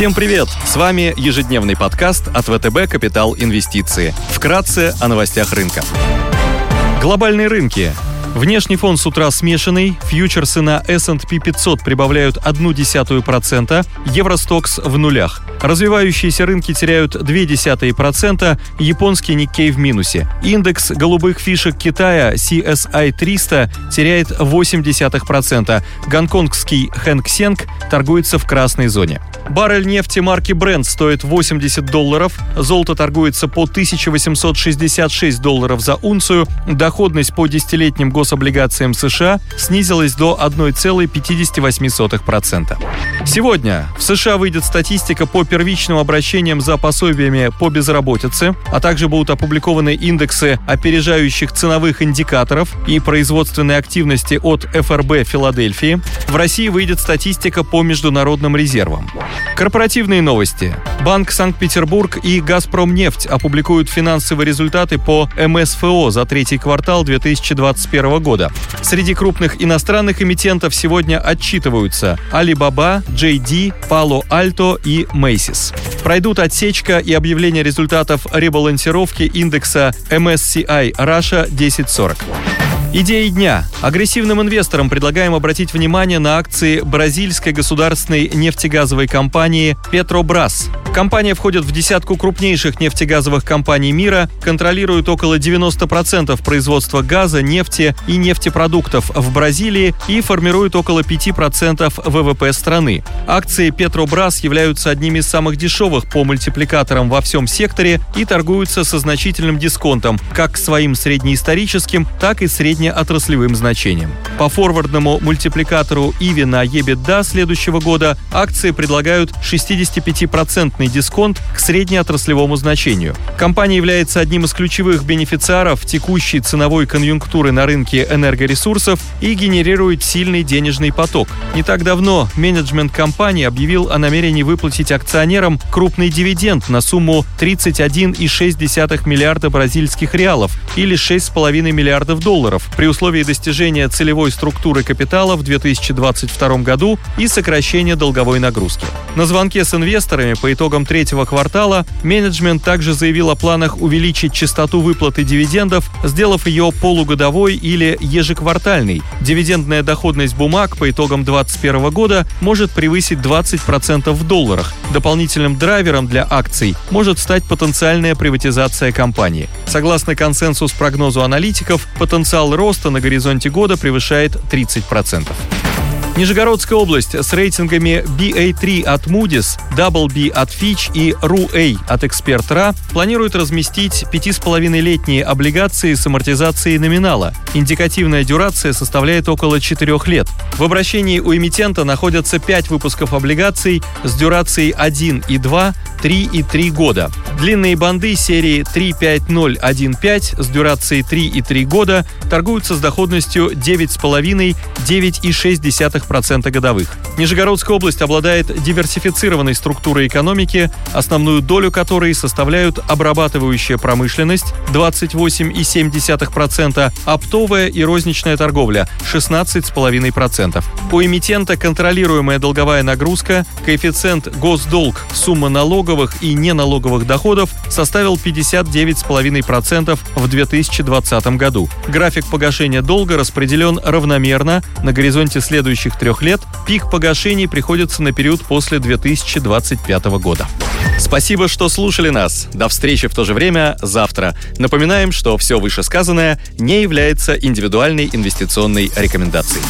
Всем привет! С вами ежедневный подкаст от ВТБ «Капитал Инвестиции». Вкратце о новостях рынка. Глобальные рынки. Внешний фон с утра смешанный, фьючерсы на S&P 500 прибавляют 0,1%, Евростокс в нулях. Развивающиеся рынки теряют 0,2%, японский Никкей в минусе. Индекс голубых фишек Китая CSI 300 теряет 0,8%, гонконгский Хэнк Сенг торгуется в красной зоне. Баррель нефти марки Brent стоит 80 долларов, золото торгуется по 1866 долларов за унцию, доходность по десятилетним гособлигациям США снизилась до 1,58%. Сегодня в США выйдет статистика по первичным обращениям за пособиями по безработице, а также будут опубликованы индексы опережающих ценовых индикаторов и производственной активности от ФРБ Филадельфии. В России выйдет статистика по международным резервам. Корпоративные новости. Банк Санкт-Петербург и «Газпромнефть» опубликуют финансовые результаты по МСФО за третий квартал 2021 года. Среди крупных иностранных эмитентов сегодня отчитываются Alibaba, JD, Palo Alto и Macy's. Пройдут отсечка и объявление результатов ребалансировки индекса MSCI Russia 1040. Идеи дня. Агрессивным инвесторам предлагаем обратить внимание на акции бразильской государственной нефтегазовой компании «Петробрас». Компания входит в десятку крупнейших нефтегазовых компаний мира, контролирует около 90% производства газа, нефти и нефтепродуктов в Бразилии и формирует около 5% ВВП страны. Акции Петробрас являются одними из самых дешевых по мультипликаторам во всем секторе и торгуются со значительным дисконтом как к своим среднеисторическим, так и среднеотраслевым значениям. По форвардному мультипликатору Иви на EBITDA следующего года акции предлагают 65% дисконт к среднеотраслевому значению. Компания является одним из ключевых бенефициаров текущей ценовой конъюнктуры на рынке энергоресурсов и генерирует сильный денежный поток. Не так давно менеджмент компании объявил о намерении выплатить акционерам крупный дивиденд на сумму 31,6 миллиарда бразильских реалов или 6,5 миллиардов долларов при условии достижения целевой структуры капитала в 2022 году и сокращения долговой нагрузки. На звонке с инвесторами по итогам третьего квартала менеджмент также заявил о планах увеличить частоту выплаты дивидендов, сделав ее полугодовой или ежеквартальной. Дивидендная доходность бумаг по итогам 2021 года может превысить 20% в долларах. Дополнительным драйвером для акций может стать потенциальная приватизация компании. Согласно консенсус-прогнозу аналитиков, потенциал роста на горизонте года превышает 30%. Нижегородская область с рейтингами BA3 от Moody's, Double B от Fitch и RU-A от Expert.ra планирует разместить 5,5-летние облигации с амортизацией номинала. Индикативная дюрация составляет около 4 лет. В обращении у эмитента находятся 5 выпусков облигаций с дюрацией 1 и 2, 3 и 3 года. Длинные банды серии 35015 с дюрацией 3 и 3 года торгуются с доходностью 9,5-9,6% годовых. Нижегородская область обладает диверсифицированной структурой экономики, основную долю которой составляют обрабатывающая промышленность 28,7%, оптовая и розничная торговля 16,5%. У эмитента контролируемая долговая нагрузка, коэффициент госдолг, сумма налоговых и неналоговых доходов составил 59,5% в 2020 году. График погашения долга распределен равномерно на горизонте следующих трех лет. Пик погашений приходится на период после 2025 года. Спасибо, что слушали нас. До встречи в то же время завтра. Напоминаем, что все вышесказанное не является индивидуальной инвестиционной рекомендацией.